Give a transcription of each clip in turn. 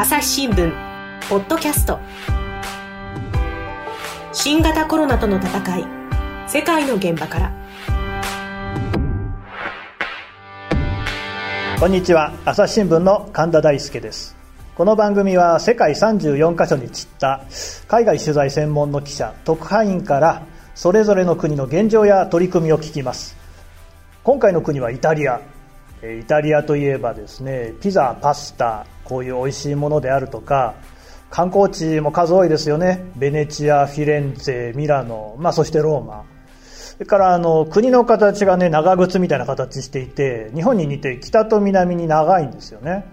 朝日新聞ポッドキャスト。新型コロナとの戦い世界の現場から。こんにちは。朝日新聞の神田大輔です。この番組は世界34カ所に散った海外取材専門の記者特派員からそれぞれの国の現状や取り組みを聞きます。今回の国はイタリア。イタリアといえばですねピザパスタこういう美味しいものであるとか観光地も数多いですよね。ベネチアフィレンツェミラノ、まあ、そしてローマ。それからあの国の形がね長靴みたいな形していて日本に似て北と南に長いんですよね。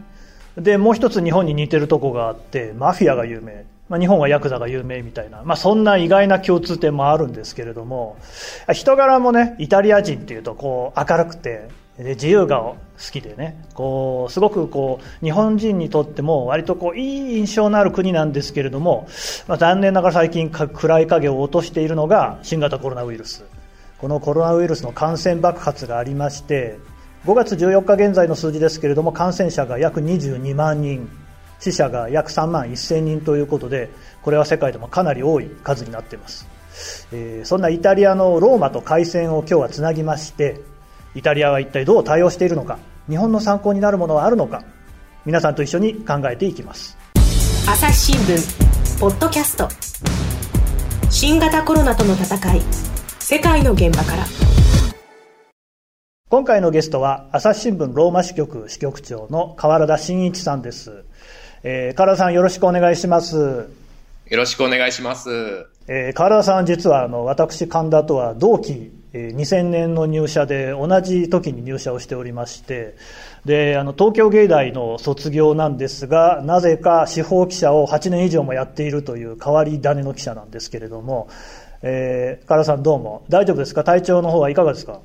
でもう一つ日本に似てるとこがあってマフィアが有名。まあ、日本はヤクザが有名みたいな、まあ、そんな意外な共通点もあるんですけれども人柄もねイタリア人っていうとこう明るくてで自由が好きでねこうすごくこう日本人にとっても割とこういい印象のある国なんですけれども、まあ、残念ながら最近暗い影を落としているのが新型コロナウイルス。このコロナウイルスの感染爆発がありまして5月14日現在の数字ですけれども感染者が約22万人死者が約3万1000人ということでこれは世界でもかなり多い数になっています、えー、そんなイタリアのローマと海戦を今日はつなぎましてイタリアは一体どう対応しているのか日本の参考になるものはあるのか皆さんと一緒に考えていきます。朝日新聞ポッドキャスト。新型コロナとの戦い世界の現場から。今回のゲストは朝日新聞ローマ支局支局長の河原田真一さんです、えー、河原田さんよろしくお願いします。よろしくお願いします、えー、河原田さん実はあの私神田とは同期2000年の入社で同じ時に入社をしておりましてであの東京芸大の卒業なんですがなぜか司法記者を8年以上もやっているという変わり種の記者なんですけれども、えー、唐さんどうも。大丈夫ですか？体調の方はいかがですか？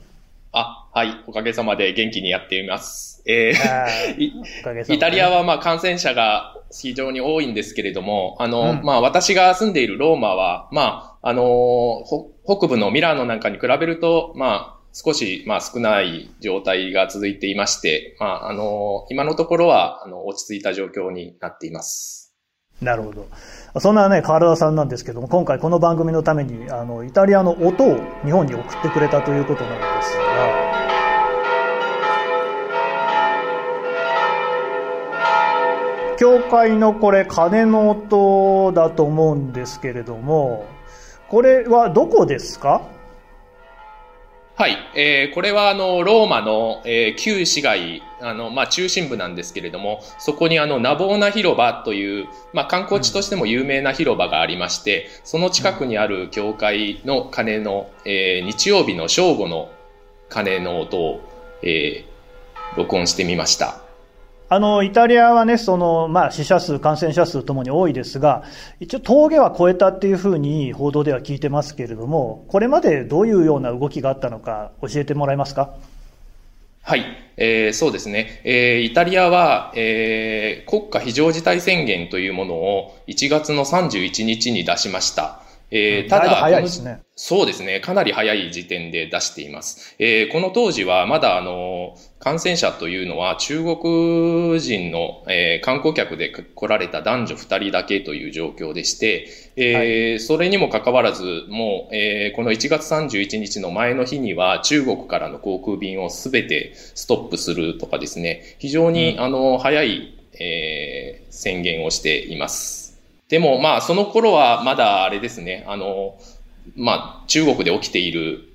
あ、はい。おかげさまで元気にやっています。えー、イタリアはまあ感染者が非常に多いんですけれども、あの、うん、まあ私が住んでいるローマは、まあ、あの、北部のミラーノなんかに比べると、まあ、少し、まあ、少ない状態が続いていまして、まあ、あの、今のところは、あの、落ち着いた状況になっています。なるほど。そんなね、河原さんなんですけども、今回この番組のために、あの、イタリアの音を日本に送ってくれたということなんですが、教会のこれ、鐘の音だと思うんですけれども、これはどこですか？はい、えー、これはあのローマの、えー、旧市街あの、まあ、中心部なんですけれどもそこにあのナボーナ広場という、まあ、観光地としても有名な広場がありまして、その近くにある教会の鐘の、えー、日曜日の正午の鐘の音を、えー、録音してみました。あの、イタリアはね、その、まあ、死者数、感染者数ともに多いですが、一応峠は越えたっていうふうに報道では聞いてますけれども、これまでどういうような動きがあったのか教えてもらえますか？はい、えー、そうですね。えー、イタリアは、えー、国家非常事態宣言というものを1月の31日に出しました。えー、ただ、早いですね。そうですね。かなり早い時点で出しています。えー、この当時はまだあの、感染者というのは中国人の、えー、観光客で来られた男女二人だけという状況でして、えー、はい、それにもかかわらず、もう、えー、この1月31日の前の日には中国からの航空便をすべてストップするとかですね、非常に、うん、あの、早い、えー、宣言をしています。でも、まあ、その頃はまだあれですね、あの、まあ、中国で起きている、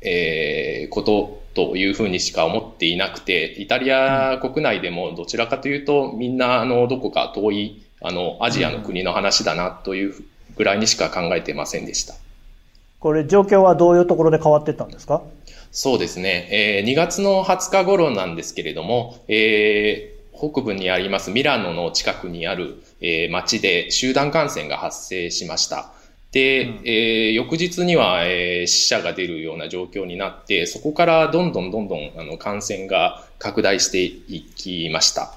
えー、ことというふうにしか思っていなくて、イタリア国内でもどちらかというと、みんな、あの、どこか遠い、あの、アジアの国の話だなというぐらいにしか考えてませんでした。これ、状況はどういうところで変わってったんですか？そうですね。えー、2月の20日頃なんですけれども、えー、北部にありますミラノの近くにある、えー、街で集団感染が発生しました。で、うん、えー、翌日には、えー、死者が出るような状況になって、そこからどんどんどんどんあの感染が拡大していきました。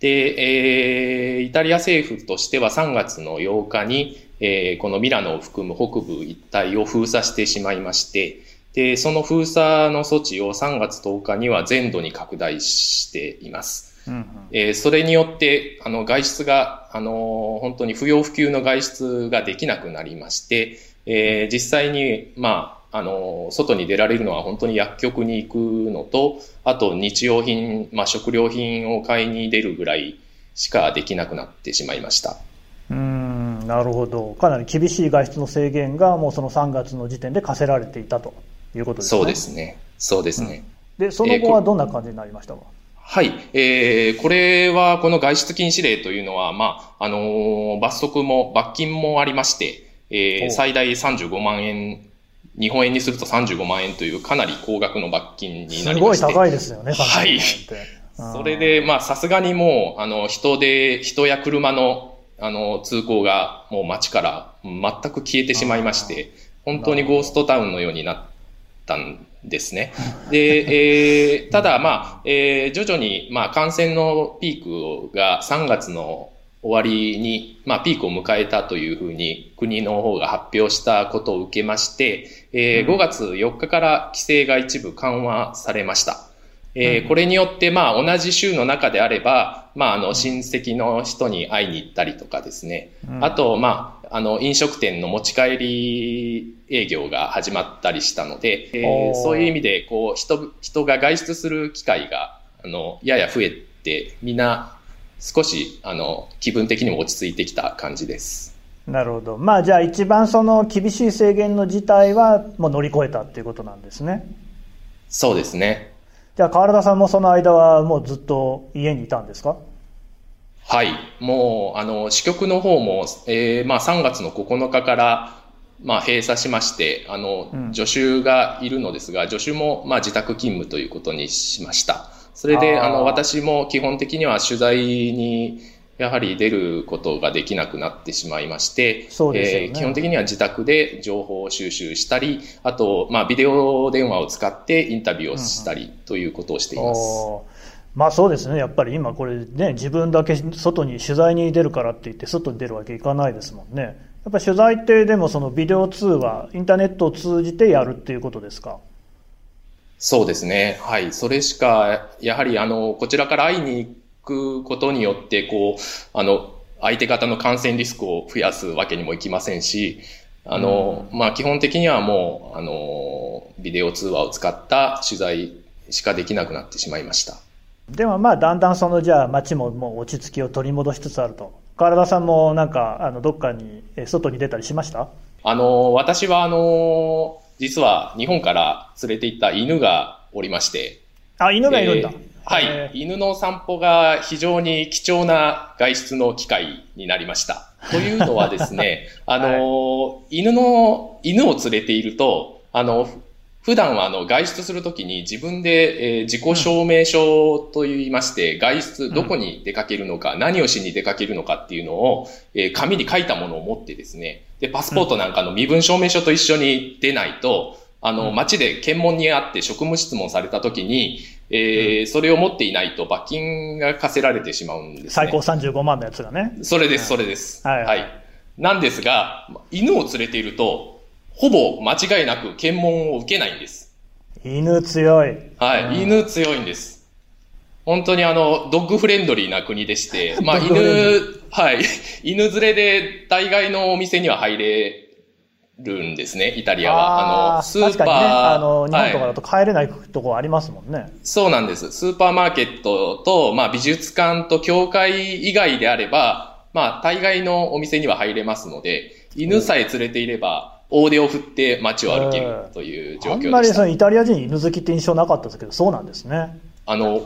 で、えー、イタリア政府としては3月の8日に、えー、このミラノを含む北部一帯を封鎖してしまいまして、で、その封鎖の措置を3月10日には全土に拡大しています。うんうんえーそれによって、あの、外出が、あの、本当に不要不急の外出ができなくなりまして、えー実際に、まあ、あの、外に出られるのは本当に薬局に行くのと、あと日用品、まあ、食料品を買いに出るぐらいしかできなくなってしまいました。うーんなるほどかなり厳しい外出の制限がもうその3月の時点で課せられていたということですねそうですね。そうですね。でその後はどんな感じになりましたか、はい。えー、これは、この外出禁止令というのは、まあ、あのー罰則も、罰金もありまして、えおー、最大35万円、日本円にすると35万円というかなり高額の罰金になすごいりまして。高いですよね、はい。30万円って。うん。それで、まあ、さすがにもう、あの、人で、人や車の、あの、通行が、もう街から全く消えてしまいまして、本当にゴーストタウンのようになったんですね。で、えーただ、まあ、えー徐々に、まあ、感染のピークが3月の終わりに、まあ、ピークを迎えたというふうに国の方が発表したことを受けまして、えーうん5月4日から規制が一部緩和されました。えーうんこれによって、まあ、同じ州の中であれば、まあ、あの、親戚の人に会いに行ったりとかですね。うんあと、まあ、あの、飲食店の持ち帰り営業が始まったりしたので、えーそういう意味で、こう、人、人が外出する機会が、あの、やや増えて、みんな、少し、あの、気分的にも落ち着いてきた感じです。なるほどまあじゃあ一番その厳しい制限の事態はもう乗り越えたっていうことなんですねそうですね。じゃあ川原田さんもその間はもうずっと家にいたんですか？はい。もう、あの、支局の方も、えーまあ、3月の9日から、まあ、閉鎖しまして、あのうん、助手がいるのですが、助手も、まあ、自宅勤務ということにしました。それで、あの、私も基本的には取材に、やはり出ることができなくなってしまいまして、そうですよねえー基本的には自宅で情報収集したり、あと、まあ、ビデオ電話を使ってインタビューをしたりということをしています。おーまあそうですねやっぱり今これね自分だけ外に取材に出るからって言って外に出るわけいかないですもんねやっぱり取材ってでもそのビデオ通話インターネットを通じてやるっていうことですか？そうですね。はい。それしか、やはり、あの、こちらから会いに行くことによって、こう、あの、相手方の感染リスクを増やすわけにもいきませんし、あの、まあ、基本的にはもう、あの、ビデオ通話を使った取材しかできなくなってしまいました。でもまあだんだんそのじゃあ街ももう落ち着きを取り戻しつつあると。川田さんもなんかあのどっかにえ外に出たりしました？あの、私は、あの、実は日本から連れて行った犬がおりまして、あ犬がいるんだ、えーはい、え犬の散歩が非常に貴重な外出の機会になりました。というのはですね、あの、犬の、犬を連れていると、あの、ふ普段はあの外出するときに自分で、えー自己証明書と言いまして、外出、どこに出かけるのか、何をしに出かけるのかっていうのを、えー紙に書いたものを持ってですね、で、パスポートなんかの身分証明書と一緒に出ないと、あの、うん。街で検問にあって職務質問されたときに、えーそれを持っていないと罰金が課せられてしまうんですね。最高35万のやつがね。それです、それです。はい。はい。なんですが、犬を連れていると、ほぼ間違いなく検問を受けないんです。犬強いはい。うん犬強いんです。本当にあの、ドッグフレンドリーな国でして、まあ犬、はい。犬連れで大概のお店には入れるんですね、イタリアは。あの、スーパー。確かにねあの日本とかはいだと帰れないとこありますもんね、そうなんです。スーパーマーケットと、まあ美術館と教会以外であれば、まあ大概のお店には入れますので、犬さえ連れていれば、大手を振って街を歩けるという状あんまり況でした。そのイタリア人犬好きって印象なかったですけどそうなんですねあの、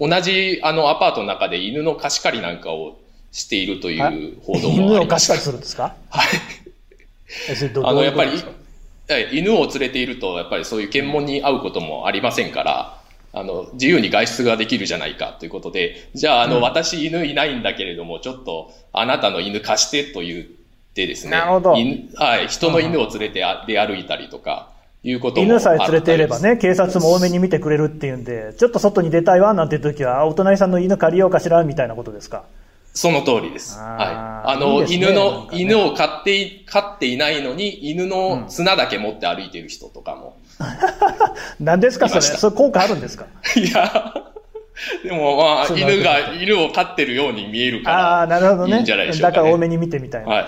同じあのアパートの中で犬の貸し借りなんかをしているという報道も犬を貸したり。するんですか？はい。あの、やっぱり犬を連れていると、やっぱりそういう検問に会うこともありませんから、あの、自由に外出ができるじゃないかということで、じゃあ、あの、うん私犬いないんだけれども、ちょっと、あなたの犬貸してと言ってですね。なるほど犬はい、人の犬を連れてあ出歩いたりとか、いうことも犬さえ連れていればね、警察も多めに見てくれるっていうんで、ちょっと外に出たいわなんていう時は、あお隣さんの犬借りようかしらみたいなことですか？その通りです。はい。あの、いいね犬の、かね犬を飼ってい、飼っていないのに、犬の綱だけ持って歩いてる人とかも。何ですかそれ？それ効果あるんですか？いや、でもまあ、犬が、犬を飼ってるように見えるから。ああ、なるほどね。いいんじゃないでしょうか、ね、だから多めに見てみたいな。はい、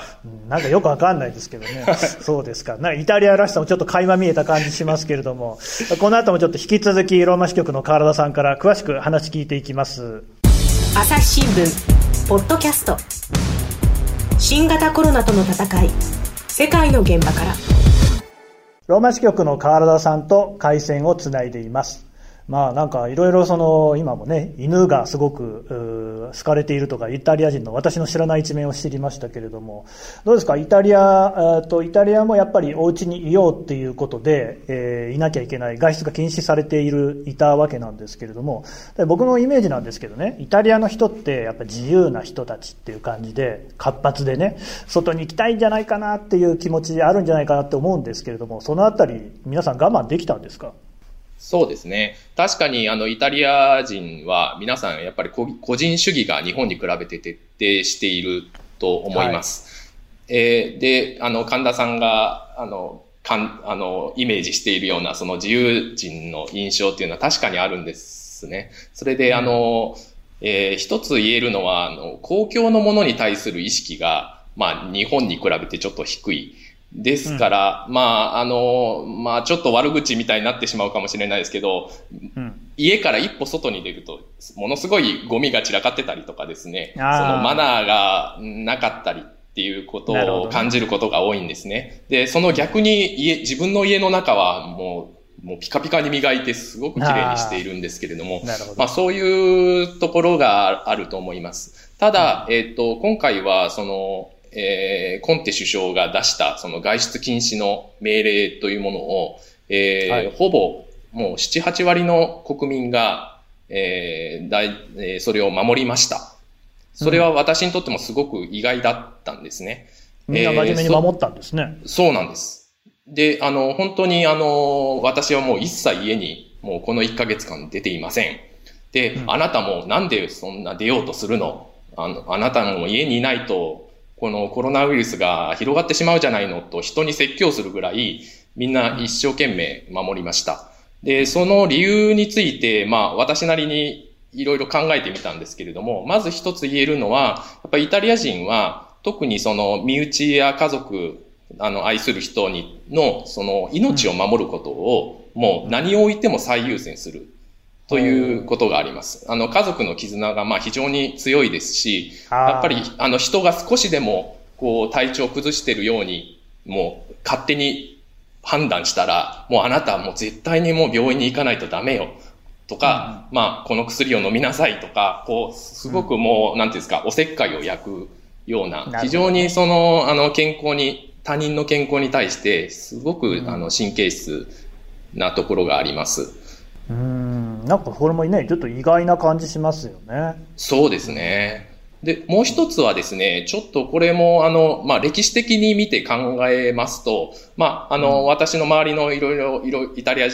なんかよくわかんないですけどね。そうですか。なイタリアらしさもちょっと垣間見えた感じしますけれども、この後もちょっと引き続きローマ支局の川田さんから詳しく話聞いていきます。朝日新聞、ポッドキャスト。新型コロナとの戦い、世界の現場から。ローマ支局の川田さんと回線をつないでいます。まあなんかいろいろその今もね犬がすごく好かれているとかイタリア人の私の知らない一面を知りましたけれどもどうですか？イタリアとイタリアもやっぱりお家にいようっていうことで、えー、いなきゃいけない外出が禁止されているいたわけなんですけれども僕のイメージなんですけどねイタリアの人ってやっぱ自由な人たちっていう感じで活発でね外に行きたいんじゃないかなっていう気持ちあるんじゃないかなって思うんですけれどもそのあたり皆さん我慢できたんですか？そうですね。確かに、あの、イタリア人は皆さんやっぱり個人主義が日本に比べて徹底していると思います。はい、えー、で、あの、神田さんが、あの、かん、あの、イメージしているような、その自由人の印象っていうのは確かにあるんですね。それで、あの、えー、一つ言えるのは、あの、公共のものに対する意識が、まあ、日本に比べてちょっと低い。ですから、うん、まあ、あの、まあ、ちょっと悪口みたいになってしまうかもしれないですけど、うん、家から一歩外に出ると、ものすごいゴミが散らかってたりとかですね、そのマナーがなかったりっていうことを感じることが多いんですね。で、その逆に家、自分の家の中はもう、もうピカピカに磨いてすごく綺麗にしているんですけれども、あまあそういうところがあると思います。ただ、うん、えっ、ー、と、今回はその、えー、コンテ首相が出したその外出禁止の命令というものを、えー、はい、ほぼもう7、8割の国民が、えーだいえー、それを守りました。それは私にとってもすごく意外だったんですね。うん、みんな真面目に守ったんですね、そ。そうなんです。で、あの、本当にあの、私はもう一切家にもうこの1ヶ月間出ていません。で、うん、あなたもなんでそんな出ようとするの？あの、あなたも家にいないとこのコロナウイルスが広がってしまうじゃないのと人に説教するぐらい、みんな一生懸命守りました。で、その理由について、まあ私なりにいろいろ考えてみたんですけれども、まず一つ言えるのは、やっぱりイタリア人は特にその身内や家族、あの愛する人にのその命を守ることをもう何を置いても最優先する。ということがあります。あの、家族の絆がまあ非常に強いですし、やっぱりあの人が少しでもこう体調を崩しているように、もう勝手に判断したら、もうあなたはもう絶対にもう病院に行かないとダメよ。とか、うん、まあ、この薬を飲みなさいとか、こう、すごくもう、うん、なんていうんですか、おせっかいを焼くような、非常にその、あの、健康に、他人の健康に対して、すごく、うん、あの、神経質なところがあります。うん、なんかこれもね、ちょっと意外な感じしますよね。そうですね。で、もう一つはですね、ちょっとこれも、あの、まあ、歴史的に見て考えますと、まあ、あの、うん、私の周りのいろいろ、いろ、イタリア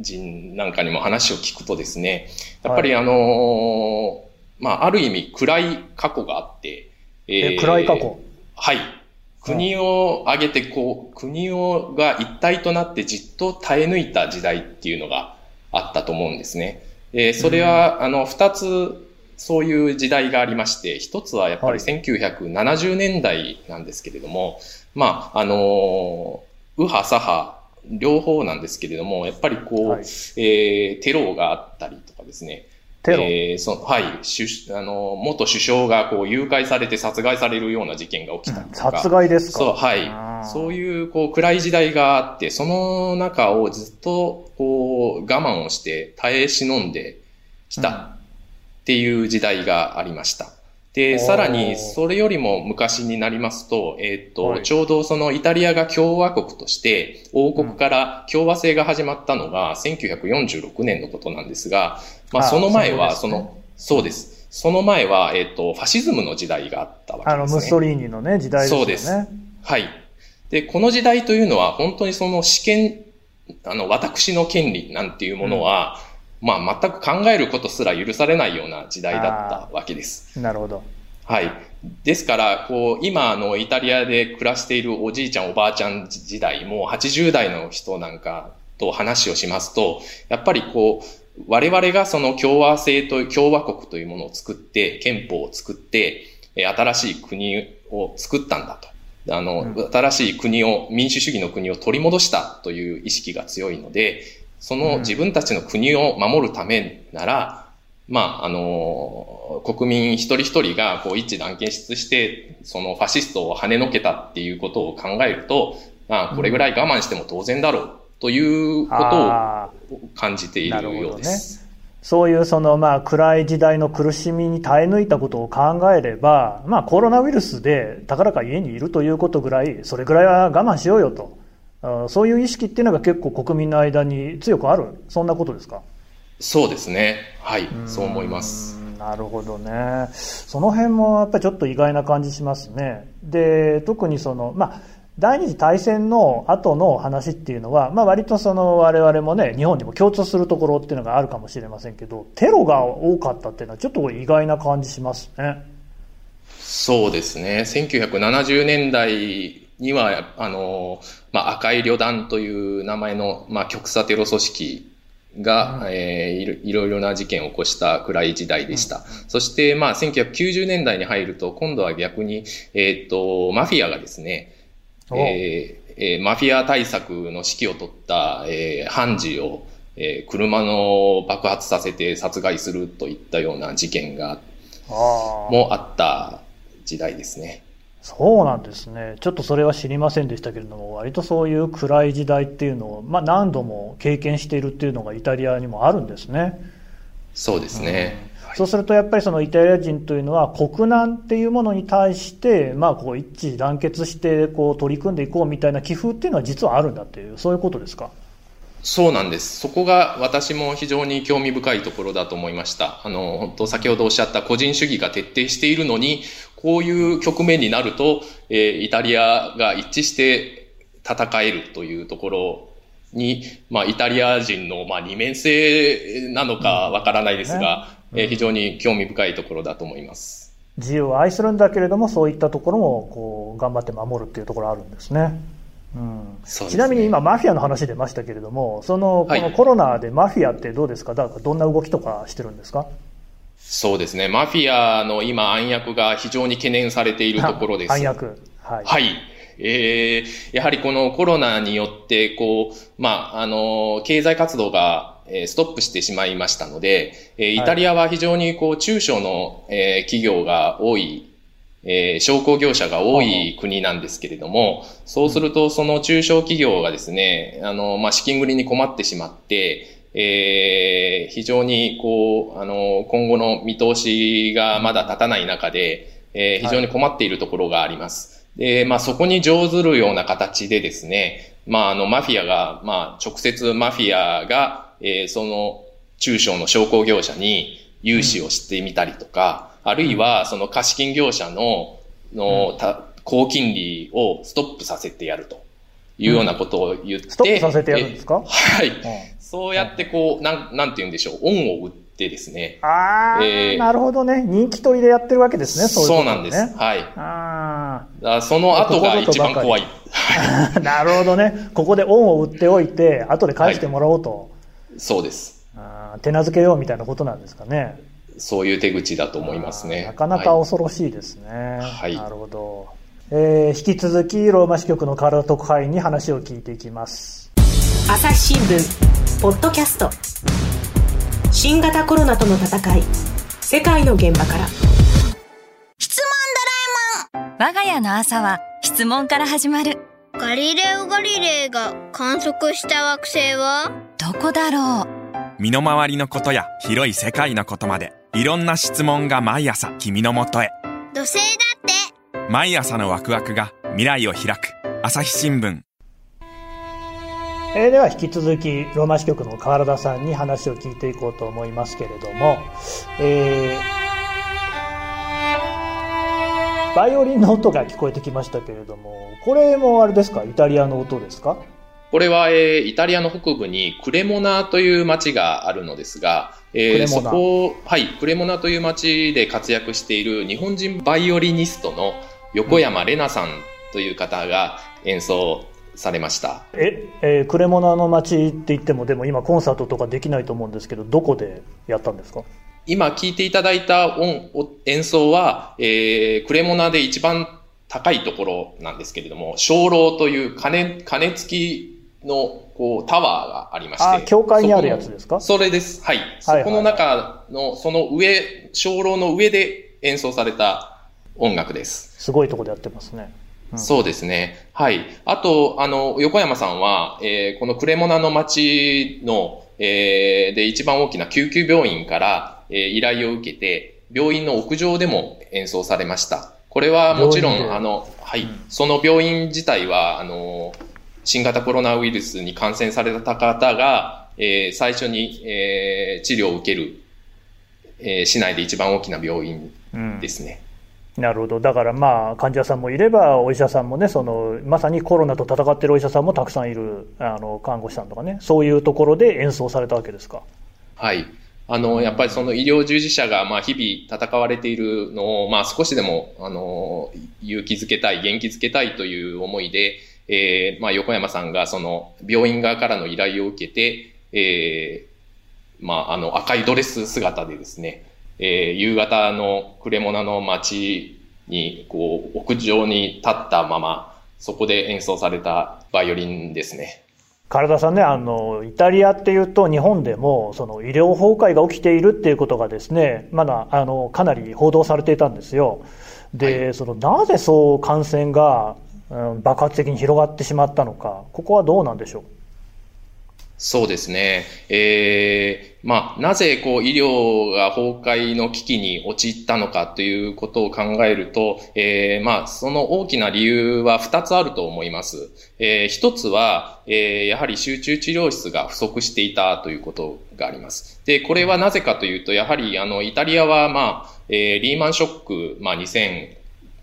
人なんかにも話を聞くとですね、やっぱりあの、はい、まあ、ある意味暗い過去があって、えー、暗い過去？はい。国を挙げて、こう、国をが一体となってじっと耐え抜いた時代っていうのがあったと思うんですね。えー、それは、あの、二つ、そういう時代がありまして、一つはやっぱり1970年代なんですけれども、はい、まあ、あの、右派左派、両方なんですけれども、やっぱりこう、はい、えー、テロがあったりとかですね、テロ？えー、そはい、あの、元首相がこう誘拐されて殺害されるような事件が起きたりとか、うん、殺害ですか？そう、はい。そういうこう暗い時代があって、その中をずっとこう我慢をして耐え忍んできたっていう時代がありました。で、さらに、それよりも昔になりますと、えっ、ー、と、はい、ちょうどそのイタリアが共和国として、王国から共和制が始まったのが1946年のことなんですが、まあその前は、その、そうです。その前は、えっ、ー、と、ファシズムの時代があったわけですね。あの、ムッソリーニのね、時代ですね。そうです。はい。で、この時代というのは、本当にその試験、あの、私の権利なんていうものは、まあ、全く考えることすら許されないような時代だったわけです。なるほど。はい。ですから、こう、今、あの、イタリアで暮らしているおじいちゃん、おばあちゃん時代、もう80代の人なんかと話をしますと、やっぱりこう、我々がその共和制と、共和国というものを作って、憲法を作って、新しい国を作ったんだと。あの、うん、新しい国を、民主主義の国を取り戻したという意識が強いので、その自分たちの国を守るためなら、うん、まあ、あの、国民一人一人がこう一致団結して、そのファシストを跳ねのけたっていうことを考えると、まあ、これぐらい我慢しても当然だろうということを感じているようです。ね、そういうそのまあ暗い時代の苦しみに耐え抜いたことを考えれば、まあコロナウイルスでたかだか家にいるということぐらい、それぐらいは我慢しようよと。そういう意識っていうのが結構国民の間に強くある、そんなことですか？そうですね。はい、そう思います。なるほどね。その辺もやっぱりちょっと意外な感じしますね。で、特にその、まあ、第二次大戦の後の話っていうのは、まあ、割とその我々もね日本にも共通するところっていうのがあるかもしれませんけどテロが多かったっていうのはちょっと意外な感じしますね。そうですね1970年代にはあの、まあ、赤い旅団という名前の、まあ、極左テロ組織が、うん、えー、いろいろな事件を起こした暗い時代でした。うん、そして、まあ、1990年代に入ると、今度は逆に、えっ、ー、と、マフィアがですね、えーえー、マフィア対策の指揮を取った、えー、判事を、えー、車の爆発させて殺害するといったような事件が、もあった時代ですね。そうなんですね。ちょっとそれは知りませんでしたけれども、割とそういう暗い時代っていうのを、まあ何度も経験しているっていうのがイタリアにもあるんですね。そうですね。そうするとやっぱりそのイタリア人というのは国難っていうものに対して、まあ、こう一致団結してこう取り組んでいこうみたいな気風っていうのは実はあるんだっていう、そういうことですか？そうなんです。そこが私も非常に興味深いところだと思いました。あの、本当先ほどおっしゃった個人主義が徹底しているのに、こういう局面になると、えー、イタリアが一致して戦えるというところに、まあ、イタリア人の、まあ、二面性なのかわからないですが、え非常に興味深いところだと思います。自由を愛するんだけれども、そういったところもこう頑張って守るっていうところあるんですね。うん、ね、ちなみに今、マフィアの話出ましたけれども、そのこのコロナでマフィアってどうですか、だからどんな動きとかしてるんですか？そうですね、マフィアの今、暗躍が非常に懸念されているところです。暗躍。はい。はいえー、やはりこのコロナによって、こう、まあ、あの、経済活動がえストップしてしまいましたので、えイタリアは非常にこう中小の、え企業が多い、え商工業者が多い国なんですけれども、そうするとその中小企業がですね、あの、まあ、資金繰りに困ってしまって、えー、非常にこう、あの、今後の見通しがまだ立たない中で、えー、非常に困っているところがあります。で、まあ、そこに乗ずるような形でですね、まあ、あの、マフィアが、まあ、直接マフィアが、えー、その中小の商工業者に融資をしてみたりとか、うん、あるいはその貸金業者の、の、た高金利をストップさせてやるというようなことを言って、ストップさせてやるんですか？はい。そうやってこう、なん、なんて言うんでしょう、恩を売ってですね。ああ、えー、なるほどね。人気取りでやってるわけですね、そういうそうなんです。はい。ああ。その後が一番怖い。なるほどね。ここで恩を売っておいて、後で返してもらおうと。そうです。あ手なずけようみたいなことなんですかね。そういう手口だと思いますね。なかなか恐ろしいですね。はい。なるほど。えー、引き続き、ローマ支局の体特派員に話を聞いていきます。朝日新聞、ポッドキャスト。新型コロナとの戦い、世界の現場から。質問ドラえもん我が家の朝は質問から始まる。ガリレオ・ガリレイが観測した惑星は？どこだろう？身の回りのことや広い世界のことまでいろんな質問が毎朝君のもとへ。土星だって。毎朝のワクワクが未来を開く。朝日新聞。えー、では引き続きローマ支局の川原田さんに話を聞いていこうと思いますけれども、えーバイオリンの音が聞こえてきましたけれども、これもあれですか、イタリアの音ですか？これは、えー、イタリアの北部にクレモナという町があるのですが、えー、そこ、はい、クレモナという町で活躍している日本人バイオリニストの横山玲奈さんという方が演奏されました。え、えー、クレモナの街って言っても、でも今コンサートとかできないと思うんですけど、どこでやったんですか？今聴いていただいた音演奏は、えー、クレモナで一番高いところなんですけれども、鐘楼という鐘、鐘付きのこうタワーがありまして。あ、教会にあるやつですか？それです。はい。そこの中の、その上、鐘楼の上で演奏された音楽です。すごいとこでやってますね。うん、そうですね。はい。あと、あの、横山さんは、えー、このクレモナの街の、えー、で一番大きな救急病院から、えー、依頼を受けて、病院の屋上でも演奏されました。これはもちろん、あの、はい、うん、その病院自体は、あの、新型コロナウイルスに感染された方が、えー、最初に、えー、治療を受ける、えー、市内で一番大きな病院ですね。うん、なるほど。だからまあ、患者さんもいれば、お医者さんもね、その、まさにコロナと戦っているお医者さんもたくさんいる、あの、看護師さんとかね、そういうところで演奏されたわけですか？はい。あの、やっぱりその医療従事者が、まあ、日々戦われているのを、まあ、少しでも、あの、勇気づけたい、元気づけたいという思いで、えー、まあ、横山さんが、その、病院側からの依頼を受けて、えー、まあ、あの、赤いドレス姿でですね、えー、夕方のクレモナの街に、こう、屋上に立ったまま、そこで演奏されたバイオリンですね。唐田さんね、あの、イタリアっていうと日本でも、その医療崩壊が起きているっていうことがですね、まだ、あの、かなり報道されていたんですよ。で、はい、その、なぜそう感染が、うん、爆発的に広がってしまったのか、ここはどうなんでしょう？そうですね。ええー、まあ、なぜこう医療が崩壊の危機に陥ったのかということを考えると、ええー、まあ、その大きな理由は二つあると思います。えー、一つは、えー、やはり集中治療室が不足していたということがあります。で、これはなぜかというと、やはりあの、イタリアはまあ、えー、リーマンショック、まあ、2000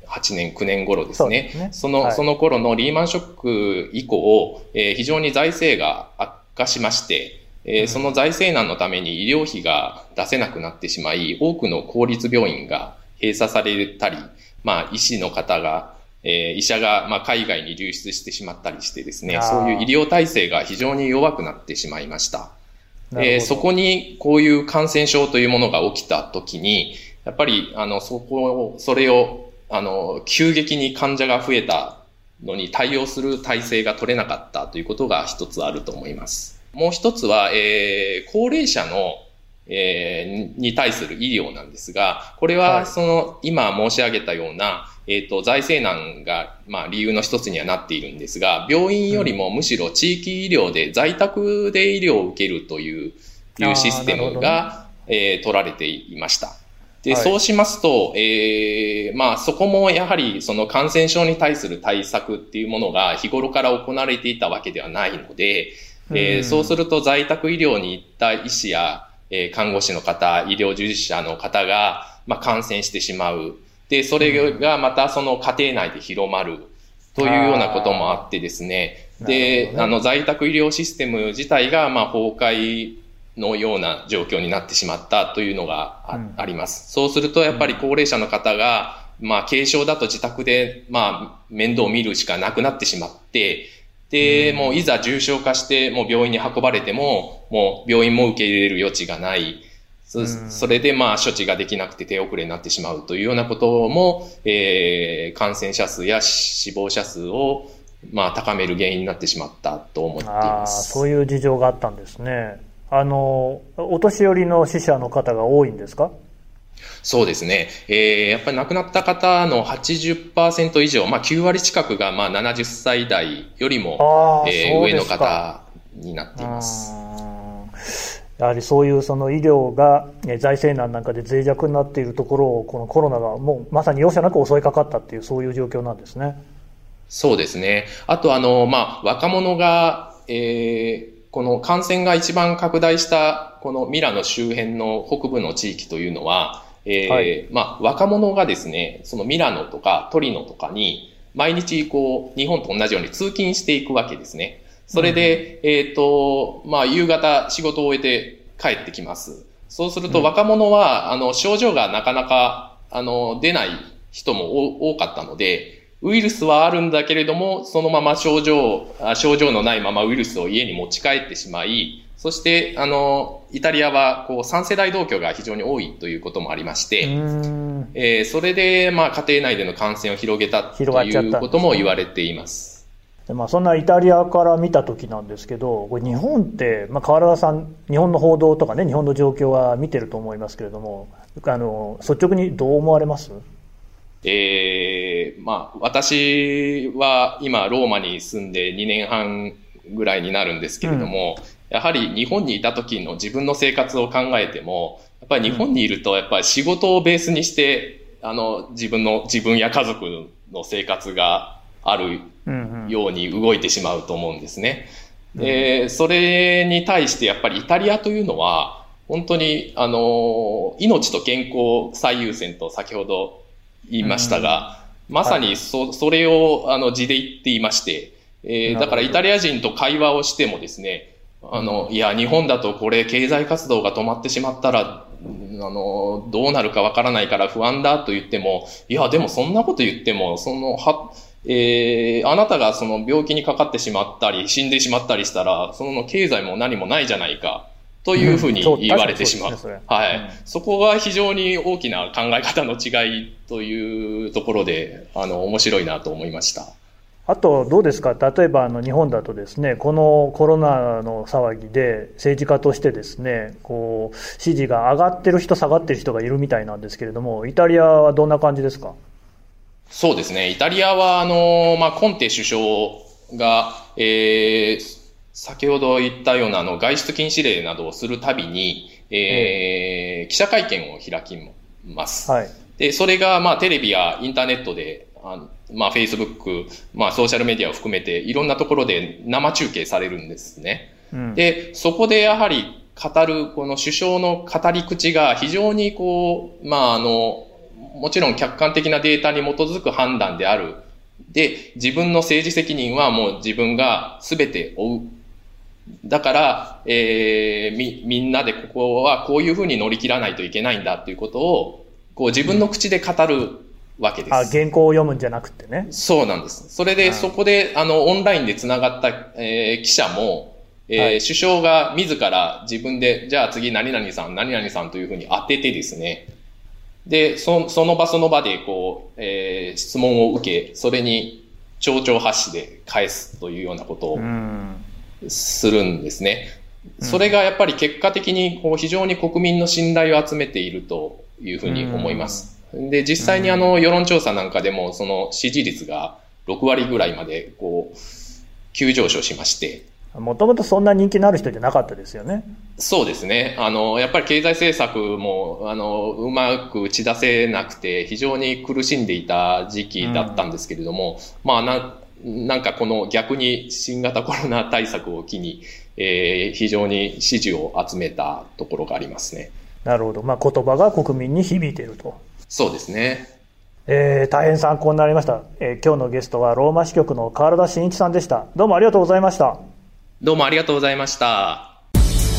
8年、9年頃ですね。そねその、はい、その頃のリーマンショック以降、えー、非常に財政が悪化しまして、えー、その財政難のために医療費が出せなくなってしまい、多くの公立病院が閉鎖されたり、まあ、医師の方が、えー、医者が、まあ、海外に流出してしまったりしてですね、そういう医療体制が非常に弱くなってしまいました。えー、そこにこういう感染症というものが起きたときに、やっぱり、あの、そこを、それを、あの、急激に患者が増えたのに対応する体制が取れなかったということが一つあると思います。もう一つは、えー、高齢者の、えー、に対する医療なんですが、これはその、はい、今申し上げたような、えっ、ー、と、財政難が、まあ、理由の一つにはなっているんですが、病院よりもむしろ地域医療で在宅で医療を受けるという、いうシステムが、ね、えー、取られていました。で、はい、そうしますと、ええー、まあ、そこもやはり、その感染症に対する対策っていうものが日頃から行われていたわけではないので、えー、そうすると在宅医療に行った医師や、えー、看護師の方、医療従事者の方が、まあ、感染してしまう。で、それがまたその家庭内で広まる。というようなこともあってですね、で、ね、あの、在宅医療システム自体が、まあ、崩壊のような状況になってしまったというのがあうん、あります。そうすると、やっぱり高齢者の方が、まあ、軽症だと自宅で、まあ、面倒を見るしかなくなってしまって、で、うん、もういざ重症化して、もう病院に運ばれても、もう病院も受け入れる余地がない。そそれでまあ処置ができなくて手遅れになってしまうというようなことも、えー、感染者数や死亡者数をまあ高める原因になってしまったと思っています。そういう事情があったんですね。あの、お年寄りの死者の方が多いんですか？そうですね。えー、やっぱり亡くなった方の80%以上、まあ9割近くがまあ70歳代よりも、えー、上の方になっています。やはりそういうその医療が財政難なんかで脆弱になっているところをこのコロナがもうまさに容赦なく襲いかかったっていうそういう状況なんですね。そうですね。あとあの、まあ若者が、えー、この感染が一番拡大したこのミラノ周辺の北部の地域というのは、えー、はい、まあ、若者がですね、そのミラノとかトリノとかに、毎日こう、日本と同じように通勤していくわけですね。それで、うん、えっ、ー、と、まあ、夕方仕事を終えて帰ってきます。そうすると若者は、うん、あの、症状がなかなか、あの、出ない人も多かったので、ウイルスはあるんだけれども、そのまま症状、症状のないままウイルスを家に持ち帰ってしまい、そして、あの、イタリアは、こう、3世代同居が非常に多いということもありまして、えー、それで、まあ、家庭内での感染を広げたということも言われています。でまあ、そんなイタリアから見た時なんですけど、これ日本って、まあ、川原さん、日本の報道とかね、日本の状況は見てると思いますけれども、あの、率直にどう思われます？えー、まあ、私は今、ローマに住んで2年半ぐらいになるんですけれども、うん、やはり日本にいた時の自分の生活を考えても、やっぱり日本にいると、やっぱり仕事をベースにして、あの、自分の、自分や家族の生活があるように動いてしまうと思うんですね。で、それに対してやっぱりイタリアというのは、本当に、あの、命と健康最優先と先ほど言いましたが、まさにそ、それを、あの、字で言っていまして、えー、だからイタリア人と会話をしてもですね、あの、いや、日本だとこれ経済活動が止まってしまったら、あの、どうなるかわからないから不安だと言っても、いや、でもそんなこと言っても、その、は、えー、あなたがその病気にかかってしまったり、死んでしまったりしたら、その経済も何もないじゃないか。というふうに言われてしまう。うん、はい、うん、そこが非常に大きな考え方の違いというところで、あの、面白いなと思いました。あと、どうですか？例えば、あの、日本だとですね、このコロナの騒ぎで、政治家としてですね、こう、支持が上がってる人、下がってる人がいるみたいなんですけれども、イタリアはどんな感じですか？そうですね。イタリアは、あの、まあ、コンテ首相が、えー、先ほど言ったようなあの外出禁止令などをするたびに、えー、記者会見を開きます。はい、で、それが、まあ、テレビやインターネットで、あまあ、フェイスブック、まあ、ソーシャルメディアを含めて、いろんなところで生中継されるんですね。うん、で、そこでやはり語る、この首相の語り口が非常にこう、まあ、あの、もちろん客観的なデータに基づく判断である。で、自分の政治責任はもう自分が全て負うだから、えー、み、みんなでここはこういうふうに乗り切らないといけないんだっていうことを、こう自分の口で語るわけです。あ、原稿を読むんじゃなくてね。そうなんです。それで、そこで、あの、オンラインで繋がった、えー、記者も、えー、はい、首相が自ら自分で、じゃあ次何々さん、何々さんというふうに当ててですね、で、そその場その場で、こう、えー、質問を受け、それに、蝶々発しで返すというようなことを、するんですね。それがやっぱり結果的にこう非常に国民の信頼を集めているというふうに思います。で、実際にあの世論調査なんかでもその支持率が6割ぐらいまでこう急上昇しまして。もともとそんな人気のある人じゃなかったですよね。そうですね。あの、やっぱり経済政策も、あの、うまく打ち出せなくて、非常に苦しんでいた時期だったんですけれども、うん、まあな、なんかこの逆に新型コロナ対策を機に、えー、非常に支持を集めたところがありますね。なるほど。まあ、言葉が国民に響いていると。そうですね。えー、大変参考になりました、えー。今日のゲストはローマ支局の川田真一さんでした。どうもありがとうございました。どうもありがとうございました。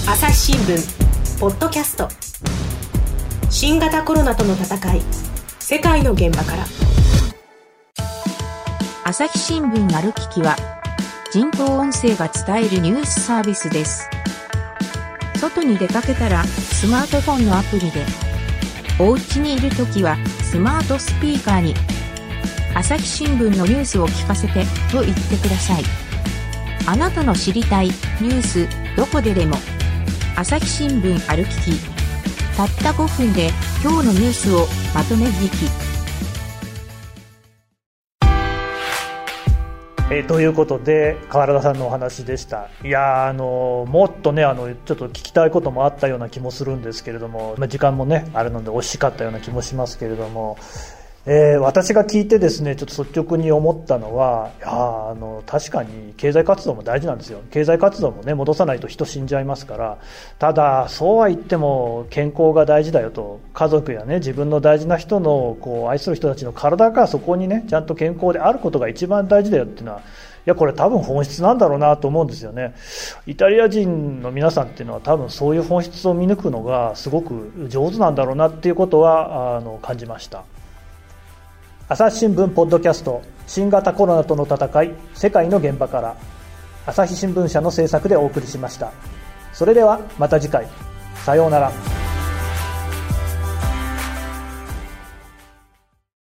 朝日新聞、ポッドキャスト。新型コロナとの戦い、世界の現場から。朝日新聞歩ききは、人工音声が伝えるニュースサービスです。外に出かけたらスマートフォンのアプリで、お家にいるときはスマートスピーカーに、朝日新聞のニュースを聞かせてと言ってください。あなたの知りたいニュースどこででも、朝日新聞歩きき。たった5分で今日のニュースをまとめ聞き。えー、ということで川原田さんのお話でした。いやあのもっとねあのちょっと聞きたいこともあったような気もするんですけれども、まあ、時間もねあるので惜しかったような気もしますけれどもえー、私が聞いてですねちょっと率直に思ったのはいやあの確かに経済活動も大事なんですよ。経済活動もね戻さないと人死んじゃいますから。ただそうは言っても健康が大事だよと。家族やね自分の大事な人のこう愛する人たちの体がそこにねちゃんと健康であることが一番大事だよっていうのはいやこれ多分本質なんだろうなと思うんですよね。イタリア人の皆さんっていうのは多分そういう本質を見抜くのがすごく上手なんだろうなっていうことはあの感じました。朝日新聞ポッドキャスト新型コロナとの戦い世界の現場から。朝日新聞社の制作でお送りしました。それではまた次回。さようなら。